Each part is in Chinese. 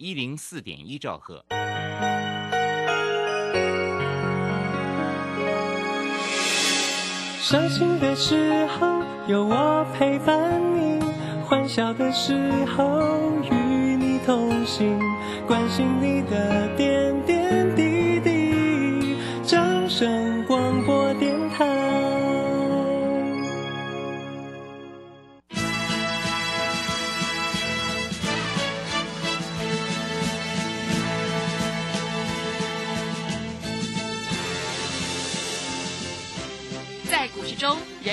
一零四点一兆赫。伤心的时候有我陪伴你，欢笑的时候与你同行，关心你的点点滴滴。掌声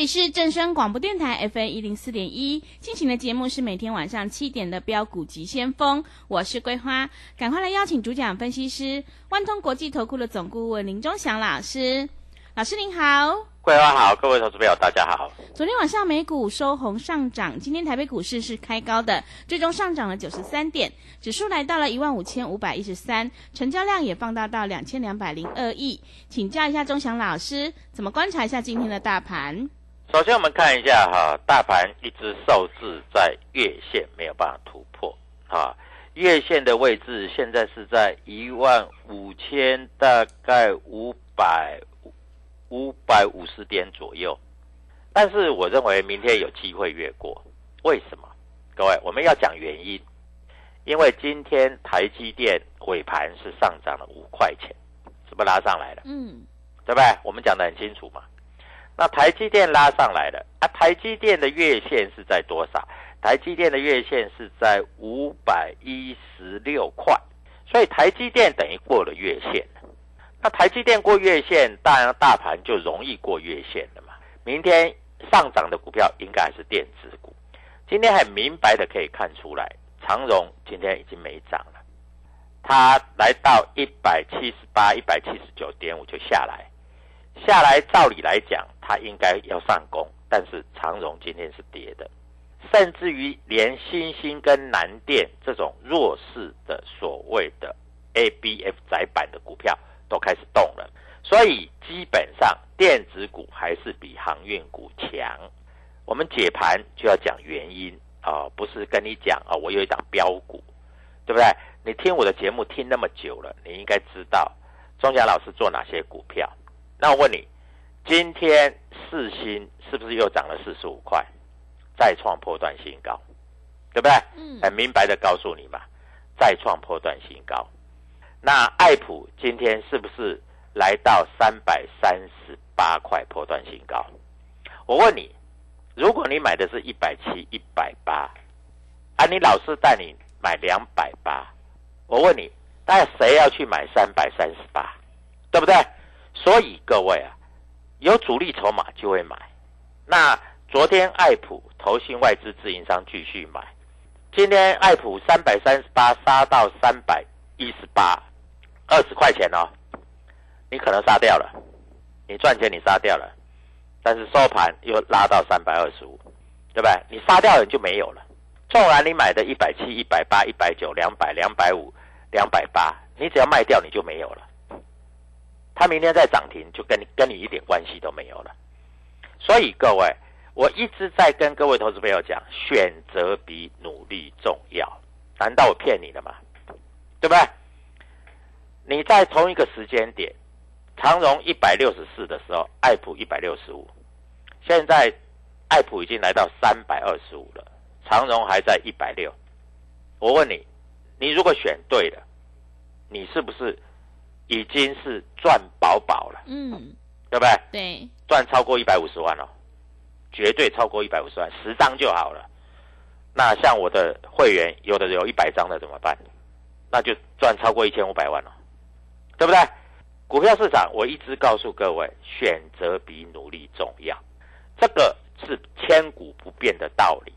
里是正声广播电台 FM 一零四点一，进行的节目是每天晚上七点的标股急先锋，我是桂花，赶快来邀请主讲分析师万通国际投顾的总顾问林忠祥老师，老师您好。桂花好，各位投资朋友大家好。昨天晚上美股收红上涨，今天台北股市是开高的，最终上涨了九十三点，指数来到了一万五千五百一十三，成交量也放大到两千两百零二亿。请教一下钟祥老师，怎么观察一下今天的大盘？首先我们看一下哈，大盘一直受制在月线没有办法突破啊，月线的位置现在是在一万五千大概五百五百五十点左右，但是我认为明天有机会越过，为什么？各位，我们要讲原因，因为今天台积电尾盘是上涨了五块钱，是不是拉上来了？嗯，对不对？我们讲的很清楚嘛。那台积电拉上来了啊，台积电的月线是在多少？台积电的月线是在五百一十六块，所以台积电等于过了月线。那台积电过月线，当然大盘就容易过月线了嘛。明天上涨的股票应该还是电子股。今天很明白的可以看出来，长荣今天已经没涨了，它来到一百七十八、一百七十九点五就下来。下来，照理来讲，它应该要上攻，但是长荣今天是跌的，甚至于连新兴跟南电这种弱势的所谓的 ABF 窄板的股票都开始动了，所以基本上电子股还是比航运股强。我们解盘就要讲原因啊、不是跟你讲啊、我有一档标股，对不对？你听我的节目听那么久了，你应该知道钟祥老师做哪些股票。那我问你，今天四星是不是又涨了四十五块，再创破断新高，对不对？嗯很明白的告诉你嘛，再创破断新高。那爱普今天是不是来到三百三十八块破断新高？我问你，如果你买的是一百七、一百八，啊，你老师带你买两百八，我问你，那谁要去买三百三十八？对不对？所以各位啊，有主力筹码就会买。那昨天爱普投信外资自营商继续买，今天爱普三百三十八杀到三百一十八，二十块钱哦，你可能杀掉了，你赚钱你杀掉了，但是收盘又拉到三百二十五，对不对？你杀掉了你就没有了。纵然你买的一百七、一百八、一百九、两百、两百五、两百八，你只要卖掉你就没有了。它明天再涨停，就跟你跟你一点关系都没有了。所以各位，我一直在跟各位投资朋友讲，选择比努力重要。难道我骗你了吗？对不对？你在同一个时间点，长荣一百六十四的时候，爱普一百六十五，现在爱普已经来到三百二十五了，长荣还在一百六。我问你，你如果选对了，你是不是已经是赚饱饱了？嗯，对不对？对，赚超过一百五十万哦，绝对超过一百五十万，十张就好了。那像我的会员，有的有一百张的怎么办？那就赚超过一千五百万了，对不对？股票市场，我一直告诉各位，选择比努力重要，这个是千古不变的道理，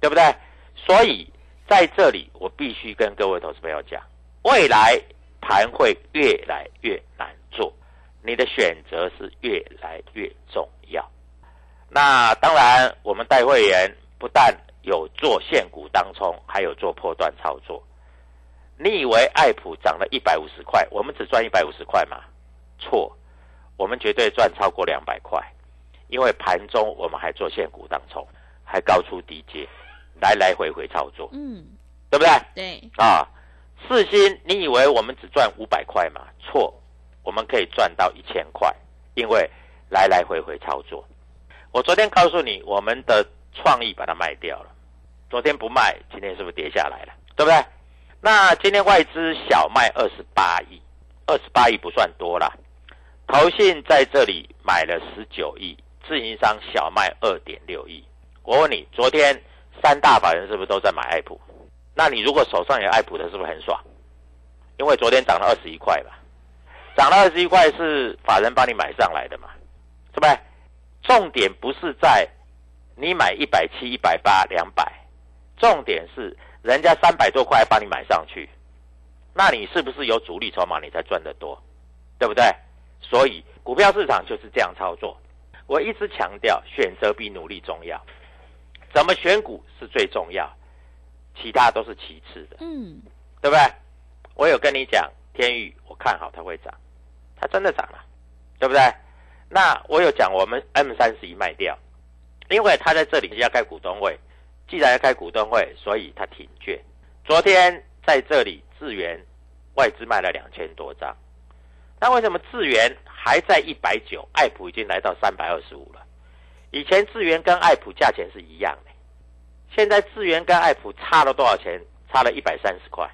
对不对？所以在这里，我必须跟各位投资朋友讲，未来盘会越来越难做，你的选择是越来越重要。那当然，我们带会员不但有做现股当冲，还有做破段操作。你以为爱普涨了一百五十块，我们只赚一百五十块吗？错，我们绝对赚超过两百块，因为盘中我们还做现股当冲，还高出低接，来来回回操作，嗯，对不对？对，啊，四星，你以为我们只赚五百块吗？错，我们可以赚到一千块，因为来来回回操作。我昨天告诉你，我们的创意把它卖掉了，昨天不卖，今天是不是跌下来了？对不对？那今天外资小卖二十八亿，二十八亿不算多啦。投信在这里买了十九亿，自营商小卖二点六亿。我问你，昨天三大法人是不是都在买爱普？那你如果手上有爱普的，是不是很爽？因为昨天涨了二十一块吧，涨了二十一块是法人帮你买上来的嘛，是不是？重点不是在你买一百七、一百八、两百，重点是人家三百多块帮你买上去，那你是不是有主力筹码，你才赚得多，对不对？所以股票市场就是这样操作。我一直强调，选择比努力重要，怎么选股是最重要，其他都是其次的，嗯，对不对？我有跟你讲，天宇，我看好它会涨，它真的涨了，对不对？那我有讲我们 M 三十一卖掉，因为它在这里要开股东会，既然要开股东会，所以它停券。昨天在这里智源外资卖了两千多张，那为什么智源还在一百九，爱普已经来到三百二十五了？以前智源跟爱普价钱是一样的，现在智源跟爱普差了多少钱？差了一百三十块。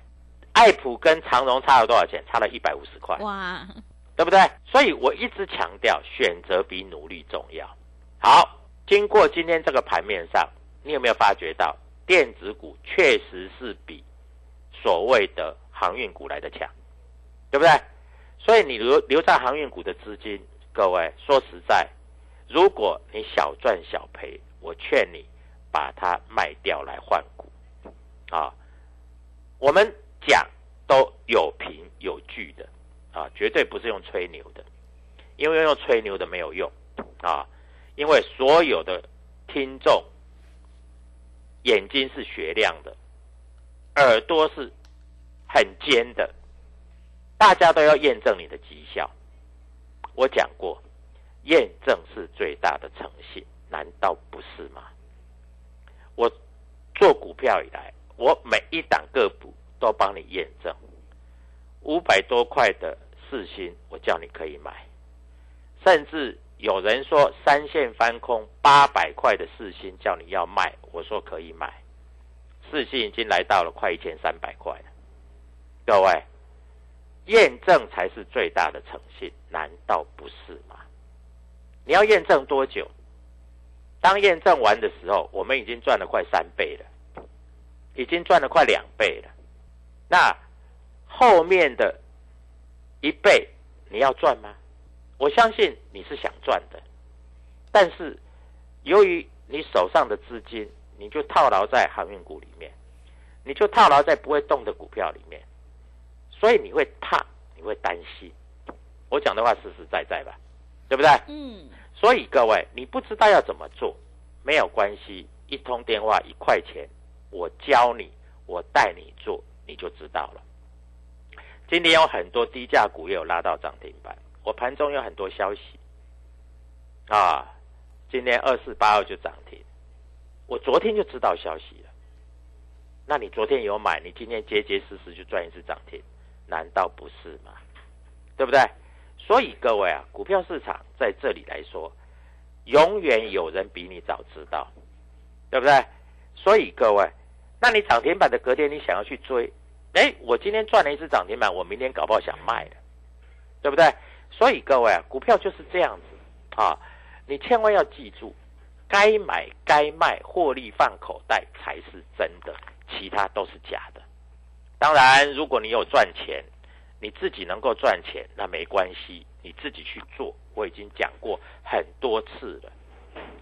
爱普跟长荣差了多少钱？差了一百五十块。哇，对不对？所以我一直强调，选择比努力重要。好，经过今天这个盘面上，你有没有发觉到电子股确实是比所谓的航运股来的强，对不对？所以你留留在航运股的资金，各位说实在，如果你小赚小赔，我劝你把它卖掉来换股啊。我们讲都有凭有据的。啊，绝对不是用吹牛的，因为用吹牛的没有用啊！因为所有的听众眼睛是雪亮的，耳朵是很尖的，大家都要验证你的绩效。我讲过，验证是最大的诚信，难道不是吗？做股票以来，我每一档个股都帮你验证。五百多块的四星，我叫你可以买，甚至有人说三线翻空八百块的四星叫你要卖，我说可以买，四星已经来到了快一千三百块了。各位，验证才是最大的诚信，难道不是吗？你要验证多久？当验证完的时候，我们已经赚了快三倍了，已经赚了快两倍了。那后面的一倍你要赚吗？我相信你是想赚的，但是由于你手上的资金，你就套牢在航运股里面，你就套牢在不会动的股票里面，所以你会怕，你会担心。我讲的话实实在在吧，对不对？嗯，所以各位，你不知道要怎么做，没有关系，一通电话一块钱，我教你，我带你做，你就知道了。今天有很多低价股也有拉到涨停板，我盘中有很多消息啊，今天二四八二就涨停，我昨天就知道消息了。那你昨天有买，你今天结结实实就赚一次涨停，难道不是吗？对不对？所以各位啊，股票市场在这里来说，永远有人比你早知道，对不对？所以各位，那你涨停板的隔天你想要去追，哎，我今天赚了一只涨停板，我明天搞不好想卖了，对不对？所以各位啊，股票就是这样子啊，你千万要记住，该买该卖，获利放口袋才是真的，其他都是假的。当然，如果你有赚钱，你自己能够赚钱，那没关系，你自己去做。我已经讲过很多次了，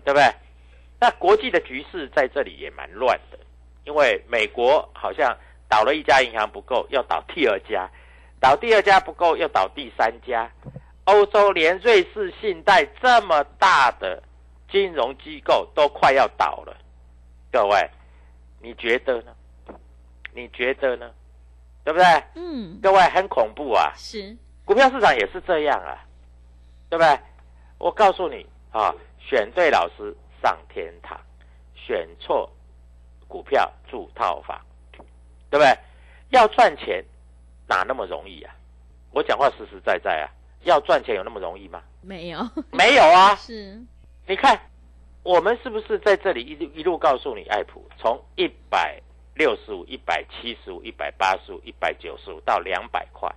对不对？那国际的局势在这里也蛮乱的，因为美国好像。倒了一家银行不够，要倒第二家；倒第二家不够，要倒第三家。欧洲连瑞士信贷这么大的金融机构都快要倒了，各位，你觉得呢？你觉得呢？对不对？嗯，各位很恐怖啊！是，股票市场也是这样啊，对不对？我告诉你啊，选对老师上天堂，选错股票住套房。对不对？要赚钱哪那么容易啊？我讲话实实在在啊！要赚钱有那么容易吗？没有，没有啊！是，你看我们是不是在这里一路一路告诉你，爱普从一百六十五、一百七十五、一百八十五、一百九十五到两百块，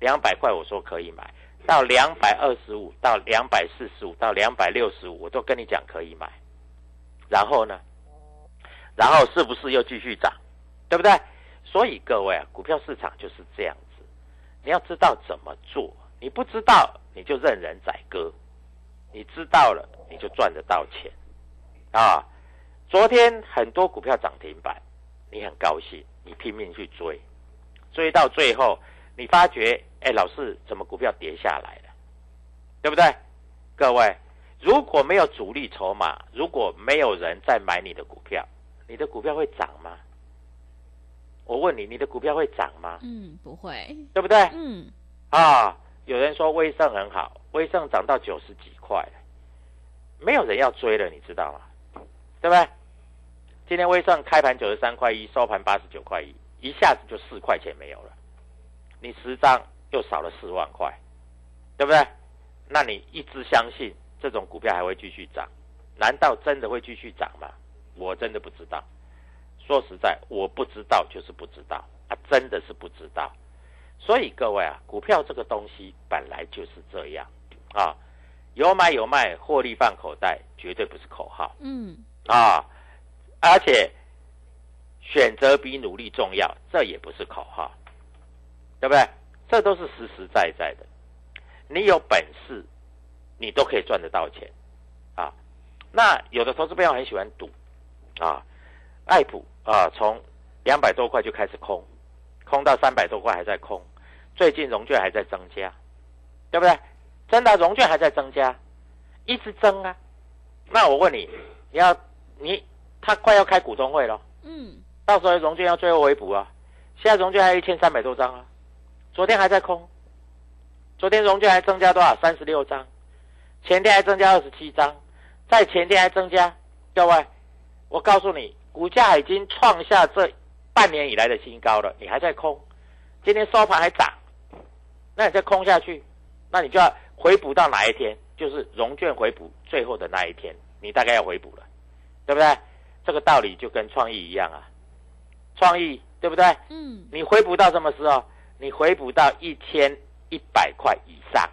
两百块我说可以买到两百二十五到两百四十五到两百六十五，我都跟你讲可以买。然后呢？然后是不是又继续涨？对不对？所以各位啊，股票市场就是这样子，你要知道怎么做。你不知道，你就任人宰割；你知道了，你就赚得到钱啊！昨天很多股票涨停板，你很高兴，你拼命去追，追到最后，你发觉，哎，老师怎么股票跌下来了？对不对？各位，如果没有主力筹码，如果没有人在买你的股票，你的股票会涨吗？我问你，你的股票会涨吗？嗯，不会，对不对？嗯，啊，有人说威盛很好，威盛涨到九十几块，没有人要追了，你知道吗？对不对？今天威盛开盘九十三块一，收盘八十九块一，一下子就四块钱没有了，你十张又少了四万块，对不对？那你一直相信这种股票还会继续涨？难道真的会继续涨吗？我真的不知道。说实在，我不知道就是不知道啊，真的是不知道。所以各位啊，股票这个东西本来就是这样啊，有买有卖，获利放口袋，绝对不是口号。嗯，啊，而且选择比努力重要，这也不是口号，对不对？这都是实实在在的。你有本事，你都可以赚得到钱啊。那有的投资朋友很喜欢赌啊，爱普。啊，从两百多块就开始空，空到三百多块还在空，最近融券还在增加，对不对？真的融券还在增加，一直增啊。那我问你，你要你他快要开股东会了，嗯，到时候融券要最后回补啊。现在融券还有一千三百多张啊，昨天还在空，昨天融券还增加多少？三十六张，前天还增加二十七张，在前天还增加。各位，我告诉你。股价已经创下这半年以来的新高了，你还在空？今天收盘还涨，那你再空下去，那你就要回补到哪一天？就是融券回补最后的那一天，你大概要回补了，对不对？这个道理就跟创意一样啊，创意对不对？嗯。你回补到什么时候？你回补到一千一百块以上，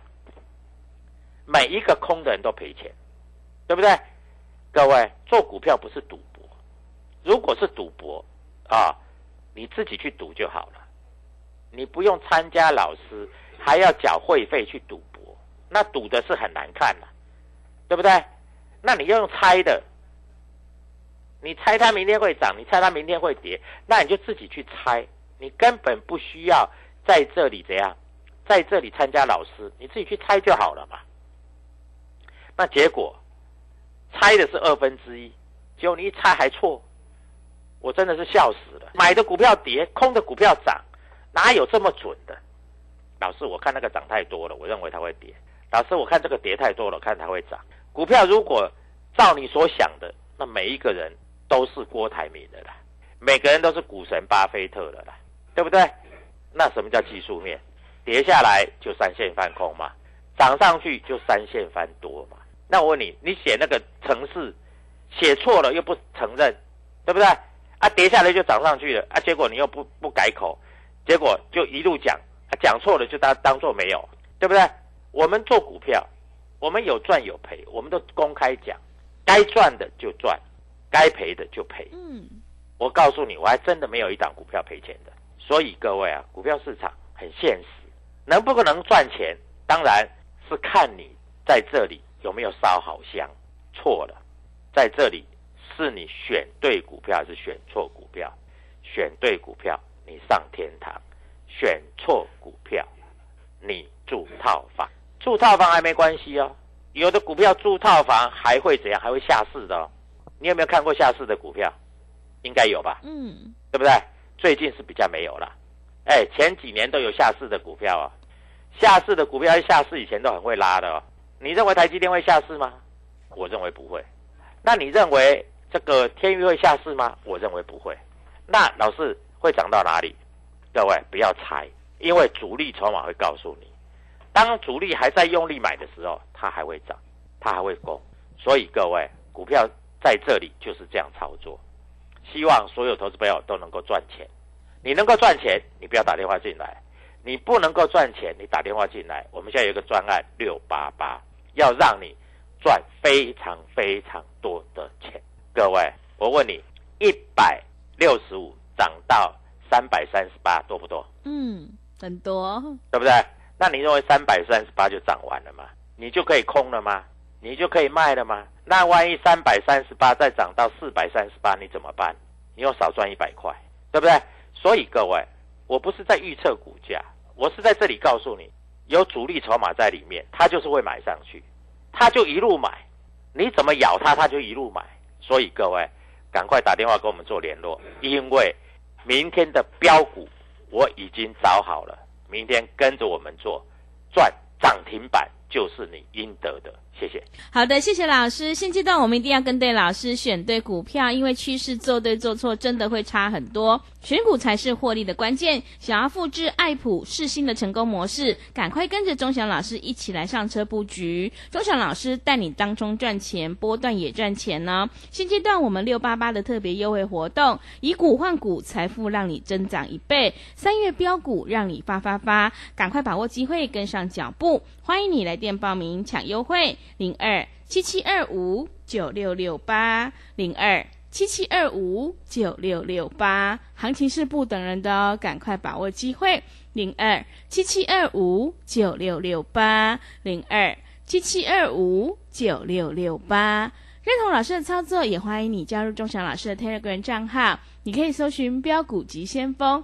每一个空的人都赔钱，对不对？各位做股票不是赌。如果是赌博，啊，你自己去赌就好了，你不用参加老师，还要缴会费去赌博，那赌的是很难看的，对不对？那你要用猜的，你猜它明天会涨，你猜它明天会跌，那你就自己去猜，你根本不需要在这里怎样，在这里参加老师，你自己去猜就好了嘛。那结果猜的是二分之一，结果你一猜还错。我真的是笑死了，买的股票跌，空的股票涨，哪有这么准的？老师，我看那个涨太多了，我认为它会跌。老师，我看这个跌太多了，看它会涨。股票如果照你所想的，那每一个人都是郭台铭的啦，每个人都是股神巴菲特的啦，对不对？那什么叫技术面？跌下来就三线翻空嘛，涨上去就三线翻多嘛。那我问你，你写那个程式写错了又不承认，对不对？啊，跌下来就涨上去了啊！结果你又不不改口，结果就一路讲，讲错了就当当做没有，对不对？我们做股票，我们有赚有赔，我们都公开讲，该赚的就赚，该赔的就赔。嗯，我告诉你，我还真的没有一档股票赔钱的。所以各位啊，股票市场很现实，能不能赚钱，当然是看你在这里有没有烧好香。错了，在这里是你选对股票还是选错股票？选对股票，你上天堂；选错股票，你住套房。住套房还没关系哦，有的股票住套房还会怎样？还会下市的哦。你有没有看过下市的股票？应该有吧？嗯，对不对？最近是比较没有了。哎，前几年都有下市的股票啊，下市的股票下市以前都很会拉的哦。你认为台积电会下市吗？我认为不会。那你认为这个天宇会下市吗？我认为不会。那老师会涨到哪里？各位不要猜，因为主力筹码会告诉你，当主力还在用力买的时候，它还会涨，它还会攻。所以各位，股票在这里就是这样操作。希望所有投资朋友都能够赚钱。你能够赚钱，你不要打电话进来；你不能够赚钱，你打电话进来。我们现在有一个专案六八八，要让你赚非常非常多的钱。各位，我问你，一百六十五涨到三百三十八，多不多？嗯，很多，对不对？那你认为三百三十八就涨完了吗？你就可以空了吗？你就可以卖了吗？那万一三百三十八再涨到四百三十八，你怎么办？你又少赚一百块，对不对？所以各位，我不是在预测股价，我是在这里告诉你，有主力筹码在里面，它就是会买上去，它就一路买，你怎么咬它，它就一路买。所以各位，赶快打电话跟我们做联络，因为明天的标股我已经找好了，明天跟着我们做，赚涨停板就是你应得的。谢谢。好的，谢谢老师。现阶段我们一定要跟对老师，选对股票，因为趋势做对做错真的会差很多。选股才是获利的关键。想要复制爱普、世新的成功模式，赶快跟着钟祥老师一起来上车布局。钟祥老师带你当中赚钱，波段也赚钱呢。现阶段我们六八八的特别优惠活动，以股换股，财富让你增长一倍。三月标股让你发发发，赶快把握机会，跟上脚步。欢迎你来电报名抢优惠。零二七七二五九六六八零二七七二五九六六八，行情是不等人的哦，赶快把握机会。零二七七二五九六六八零二七七二五九六六八，认同老师的操作，也欢迎你加入钟祥老师的 Telegram 账号，你可以搜寻标股急先锋。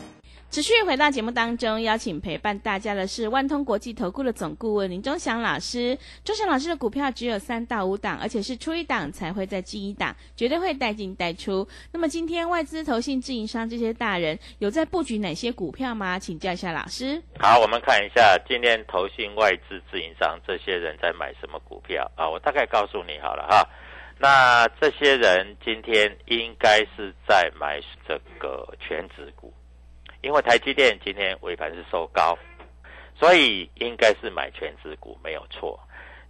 持续回到节目当中，邀请陪伴大家的是万通国际投顾的总顾问林忠祥老师。忠祥老师的股票只有三到五档，而且是出一档才会再进一档，绝对会带进带出。那么今天外资、投信、自营商这些大人有在布局哪些股票吗？请教一下老师。好，我们看一下今天投信、外资、自营商这些人在买什么股票啊？我大概告诉你好了哈。那这些人今天应该是在买这个全指股。因为台积电今天尾盘是收高，所以应该是买全指股没有错。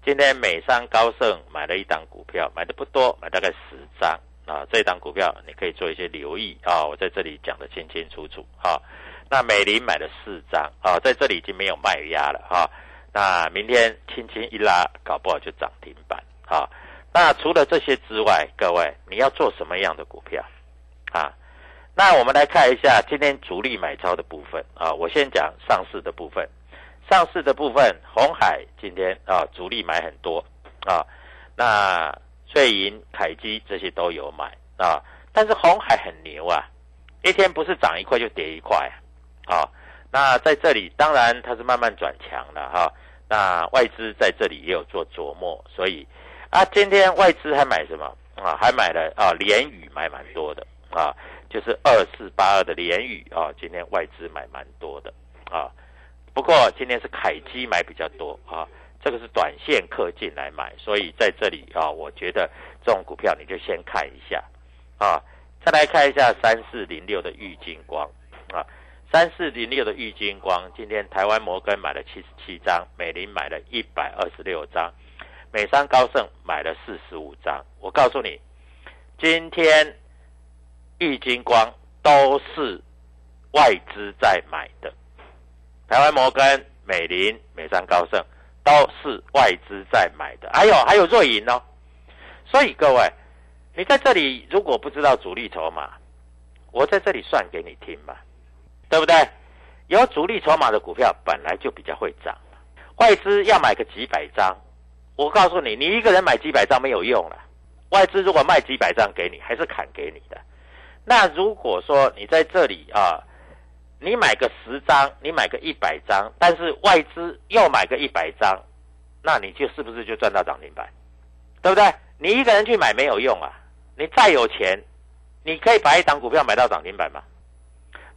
今天美商高盛买了一档股票，买的不多，买大概十张啊。这档股票你可以做一些留意啊，我在这里讲的清清楚楚啊。那美林买了四张啊，在这里已经没有卖压了哈。那明天轻轻一拉，搞不好就涨停板啊。那除了这些之外，各位你要做什么样的股票啊？那我们来看一下今天主力买超的部分啊，我先讲上市的部分。上市的部分，红海今天啊主力买很多啊，那翠银、凯基这些都有买啊，但是红海很牛啊，一天不是涨一块就跌一块啊。那在这里当然它是慢慢转强了哈。那外资在这里也有做琢磨，所以啊，今天外资还买什么啊？还买了啊，联宇买蛮多的啊，就是二四八二的联宇啊，今天外资买蛮多的啊。不过今天是凯基买比较多啊，这个是短线客进来买，所以在这里啊，我觉得这种股票你就先看一下啊。再来看一下三四零六的玉金光啊。三四零六的玉金光，今天台湾摩根买了七十七张，美林买了一百二十六张，美商高盛买了四十五张。我告诉你，今天易金光都是外资在买的，台湾摩根、美林、美商高盛都是外资在买的。还有还有瑞银哦，所以各位，你在这里如果不知道主力筹码，我在这里算给你听嘛。对不对？有主力筹码的股票本来就比较会涨，外资要买个几百张，我告诉你，你一个人买几百张没有用了。外资如果卖几百张给你，还是砍给你的。那如果说你在这里啊，你买个十张，你买个一百张，但是外资又买个一百张，那你就是不是就赚到涨停板？对不对？你一个人去买没有用啊，你再有钱，你可以把一档股票买到涨停板吗？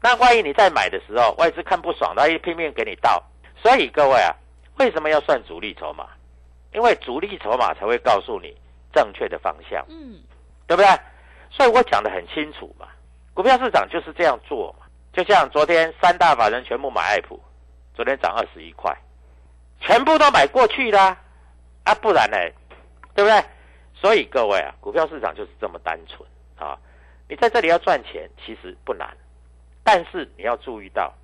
那万一你在买的时候，外资看不爽，他一拼命给你倒。所以各位啊，为什么要算主力筹码？因为主力筹码才会告诉你正确的方向，嗯，对不对？所以我讲的很清楚嘛。股票市场就是这样做嘛。就像昨天三大法人全部买爱普，昨天涨二十一块，全部都买过去啦，啊，不然呢，对不对？所以各位啊，股票市场就是这么单纯啊。你在这里要赚钱，其实不难。但是你要注意到，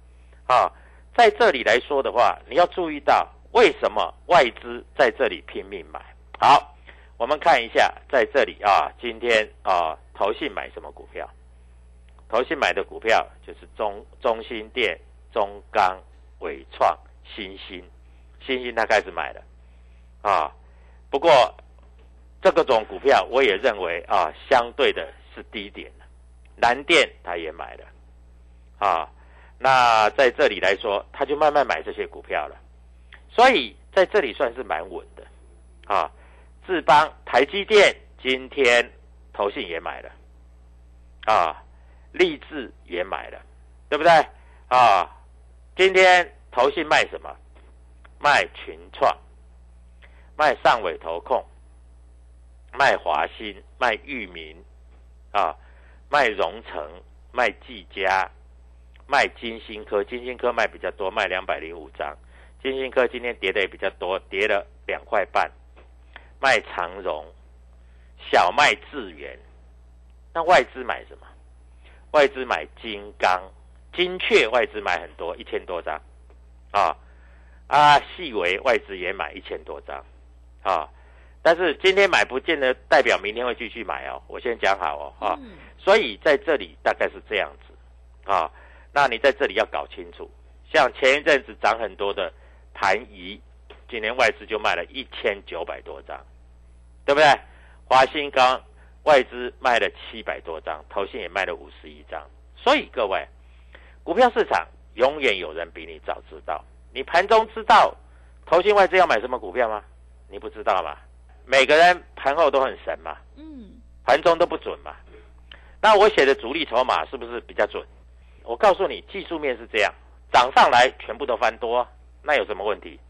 啊，在这里来说的话，你要注意到为什么外资在这里拼命买。好，我们看一下，在这里啊，今天啊，投信买什么股票？投信买的股票就是中中心店、中钢、伟创、新兴，新兴他开始买了，啊，不过这个种股票我也认为啊，相对的是低点的，南电他也买了。啊，那在这里来说，他就慢慢买这些股票了，所以在这里算是蛮稳的。啊，智邦、台积电今天投信也买了，啊，立志也买了，对不对？啊，今天投信卖什么？卖群创，卖上尾投控，卖华兴，卖裕民，啊，卖荣成，卖技嘉。卖金星科，金星科卖比较多，卖两百零五张。金星科今天跌的也比较多，跌了两块半。卖长荣，小麦智源。那外资买什么？外资买金刚、金雀，外资买很多，一千多张。啊啊，细微外资也买一千多张。啊，但是今天买不见得代表明天会继续买哦。我先讲好哦，啊，所以在这里大概是这样子，啊。那你在这里要搞清楚，像前一阵子涨很多的盘仪，今年外资就卖了一千九百多张，对不对？华新钢外资卖了七百多张，投信也卖了五十一张。所以各位，股票市场永远有人比你早知道。你盘中知道投信外资要买什么股票吗？你不知道吗？每个人盘后都很神嘛，嗯，盘中都不准嘛。那我写的主力筹码是不是比较准？我告诉你，技术面是这样，涨上来全部都翻多，那有什么问题？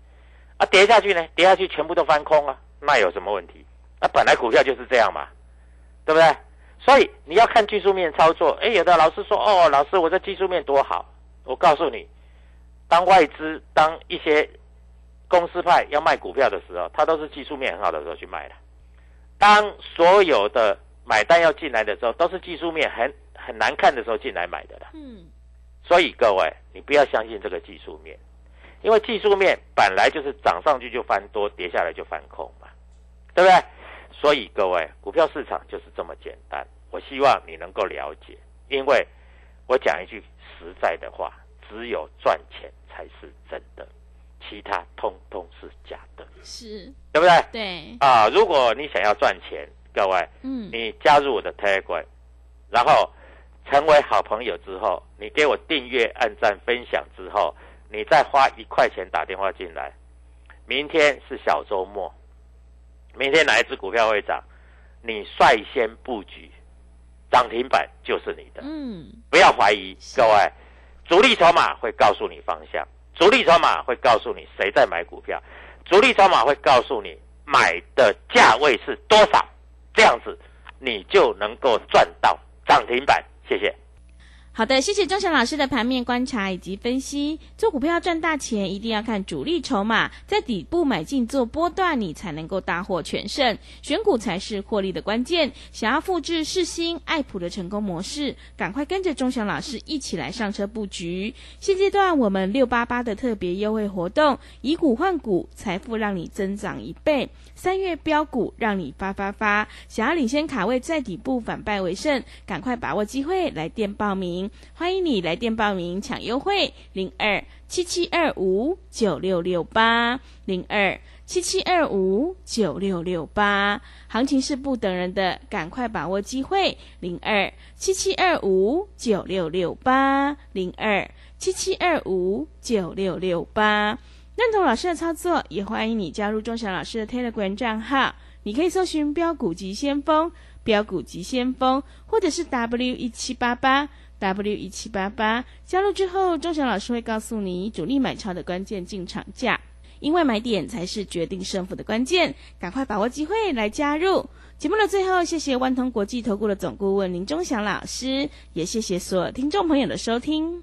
啊，跌下去呢？跌下去全部都翻空啊，那有什么问题？啊，本来股票就是这样嘛，对不对？所以你要看技术面操作。哎，有的老师说，哦，老师，我这技术面多好。我告诉你，当外资、当一些公司派要卖股票的时候，他都是技术面很好的时候去卖的。当所有的买单要进来的时候，都是技术面很。很难看的时候进来买的了，嗯，所以各位，你不要相信这个技术面，因为技术面本来就是涨上去就翻多，跌下来就翻空嘛，对不对？所以各位，股票市场就是这么简单。我希望你能够了解，因为我讲一句实在的话，只有赚钱才是真的，其他通通是假的，是对不对？对啊，如果你想要赚钱，各位，嗯，你加入我的 Telegram，然后。成为好朋友之后，你给我订阅、按赞、分享之后，你再花一块钱打电话进来。明天是小周末，明天哪一只股票会涨？你率先布局，涨停板就是你的。嗯，不要怀疑，各位，主力筹码会告诉你方向，主力筹码会告诉你谁在买股票，主力筹码会告诉你买的价位是多少，这样子你就能够赚到涨停板。谢谢。好的，谢谢钟祥老师的盘面观察以及分析。做股票赚大钱，一定要看主力筹码，在底部买进做波段，你才能够大获全胜。选股才是获利的关键。想要复制世新、爱普的成功模式，赶快跟着钟祥老师一起来上车布局。现阶段我们六八八的特别优惠活动，以股换股，财富让你增长一倍。三月标股让你发发发，想要领先卡位在底部反败为胜，赶快把握机会来电报名，欢迎你来电报名抢优惠零二七七二五九六六八零二七七二五九六六八，行情是不等人的，赶快把握机会零二七七二五九六六八零二七七二五九六六八。认同老师的操作，也欢迎你加入钟祥老师的 Telegram 账号。你可以搜寻“标股急先锋”、“标股急先锋”，或者是 W 一七八八 W 一七八八。加入之后，钟祥老师会告诉你主力买超的关键进场价，因为买点才是决定胜负的关键。赶快把握机会来加入。节目的最后，谢谢万通国际投顾的总顾问林钟祥老师，也谢谢所有听众朋友的收听。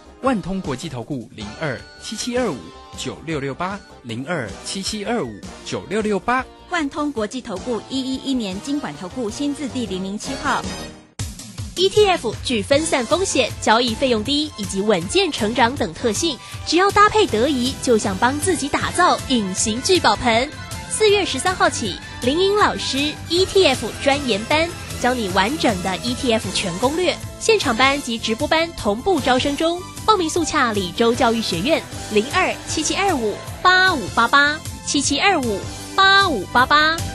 万通国际投顾零二七七二五九六六八零二七七二五九六六八。万通国际投顾一一一年经管投顾新字第零零七号。ETF 具分散风险、交易费用低以及稳健成长等特性，只要搭配得宜，就像帮自己打造隐形聚宝盆。四月十三号起，林颖老师 ETF 专研班教你完整的 ETF 全攻略，现场班及直播班同步招生中。报名速洽李州教育学院零二七七二五八五八八七七二五八五八八。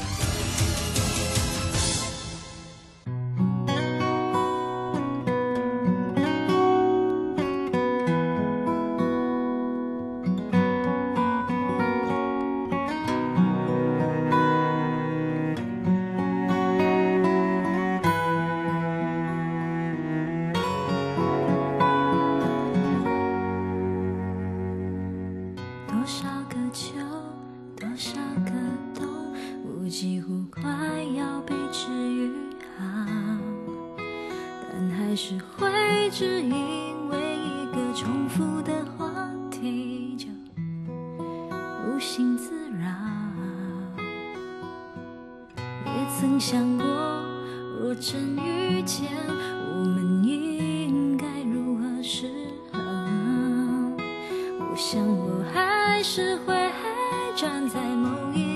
belonging.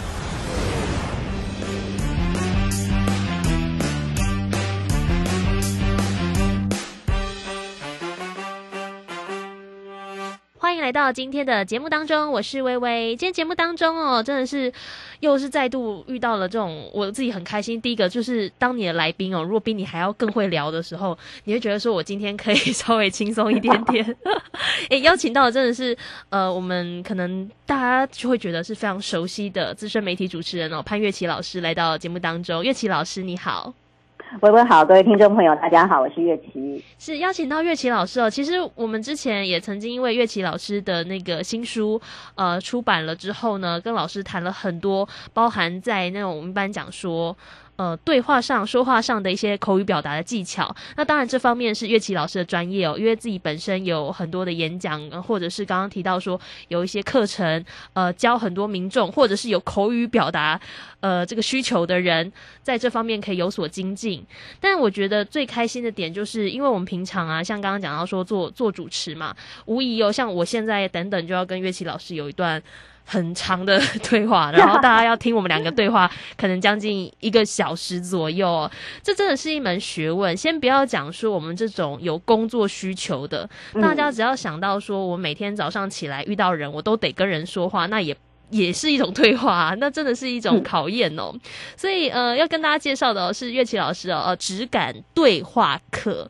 到今天的节目当中，我是微微。今天节目当中哦，真的是又是再度遇到了这种我自己很开心。第一个就是当你的来宾哦，如果比你还要更会聊的时候，你会觉得说我今天可以稍微轻松一点点。诶，邀请到的真的是呃，我们可能大家就会觉得是非常熟悉的资深媒体主持人哦，潘月琪老师来到节目当中。月琪老师你好。微微好，各位听众朋友，大家好，我是岳琪。是邀请到岳琪老师哦。其实我们之前也曾经因为岳琪老师的那个新书呃出版了之后呢，跟老师谈了很多，包含在那种我们班讲说。呃，对话上、说话上的一些口语表达的技巧，那当然这方面是乐器老师的专业哦，因为自己本身有很多的演讲，或者是刚刚提到说有一些课程，呃，教很多民众，或者是有口语表达呃这个需求的人，在这方面可以有所精进。但我觉得最开心的点，就是因为我们平常啊，像刚刚讲到说做做主持嘛，无疑哦，像我现在等等就要跟乐器老师有一段。很长的 对话，然后大家要听我们两个对话，可能将近一个小时左右。这真的是一门学问。先不要讲说我们这种有工作需求的，大家只要想到说我每天早上起来遇到人，我都得跟人说话，那也也是一种对话，那真的是一种考验哦。所以呃，要跟大家介绍的是乐器老师哦，呃，质感对话课。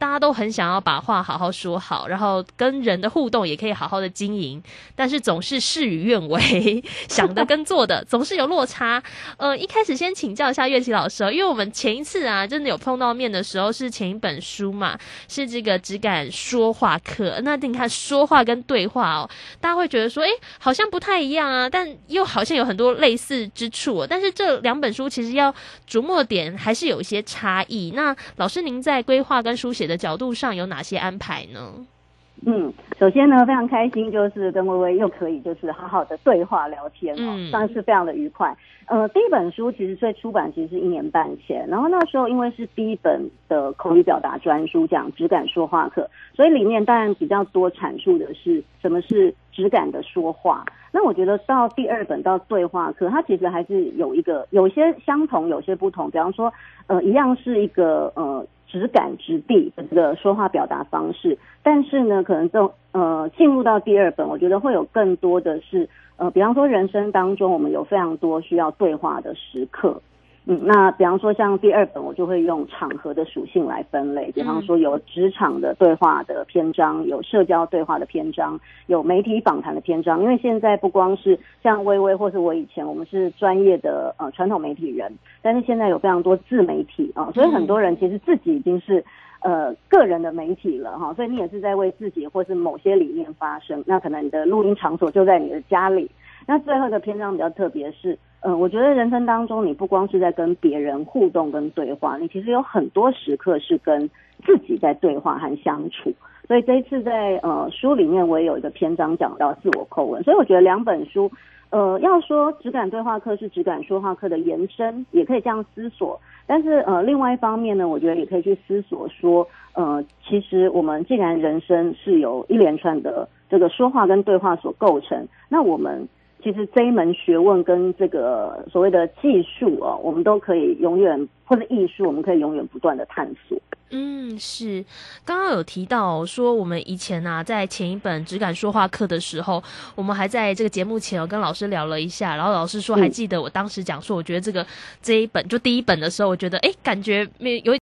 大家都很想要把话好好说好，然后跟人的互动也可以好好的经营，但是总是事与愿违，想的跟做的 总是有落差。呃，一开始先请教一下乐器老师，因为我们前一次啊，真的有碰到面的时候是前一本书嘛，是这个只敢说话课。那你看说话跟对话哦，大家会觉得说，哎，好像不太一样啊，但又好像有很多类似之处。但是这两本书其实要琢磨点还是有一些差异。那老师您在规划跟书写。的角度上有哪些安排呢？嗯，首先呢，非常开心，就是跟微微又可以就是好好的对话聊天哦，算是非常的愉快。呃，第一本书其实最出版其实是一年半前，然后那时候因为是第一本的口语表达专书，讲质感说话课，所以里面当然比较多阐述的是什么是质感的说话。那我觉得到第二本到对话课，它其实还是有一个有些相同，有些不同。比方说，呃，一样是一个呃。直感直地的这个说话表达方式，但是呢，可能就呃进入到第二本，我觉得会有更多的是呃，比方说人生当中我们有非常多需要对话的时刻。嗯，那比方说像第二本，我就会用场合的属性来分类。比方说有职场的对话的篇章，有社交对话的篇章，有媒体访谈的篇章。因为现在不光是像微微或是我以前，我们是专业的呃传统媒体人，但是现在有非常多自媒体啊，所以很多人其实自己已经是呃个人的媒体了哈。所以你也是在为自己或是某些理念发声。那可能你的录音场所就在你的家里。那最后的篇章比较特别，是。嗯，我觉得人生当中，你不光是在跟别人互动跟对话，你其实有很多时刻是跟自己在对话和相处。所以这一次在呃书里面，我也有一个篇章讲到自我叩问。所以我觉得两本书，呃，要说质感对话课是质感说话课的延伸，也可以这样思索。但是呃，另外一方面呢，我觉得也可以去思索说，呃，其实我们既然人生是由一连串的这个说话跟对话所构成，那我们。其实这一门学问跟这个所谓的技术啊，我们都可以永远或者艺术，我们可以永远不断的探索。嗯，是，刚刚有提到说，我们以前啊，在前一本只敢说话课的时候，我们还在这个节目前有跟老师聊了一下，然后老师说还记得我当时讲说，我觉得这个这一本就第一本的时候，我觉得哎，感觉没有。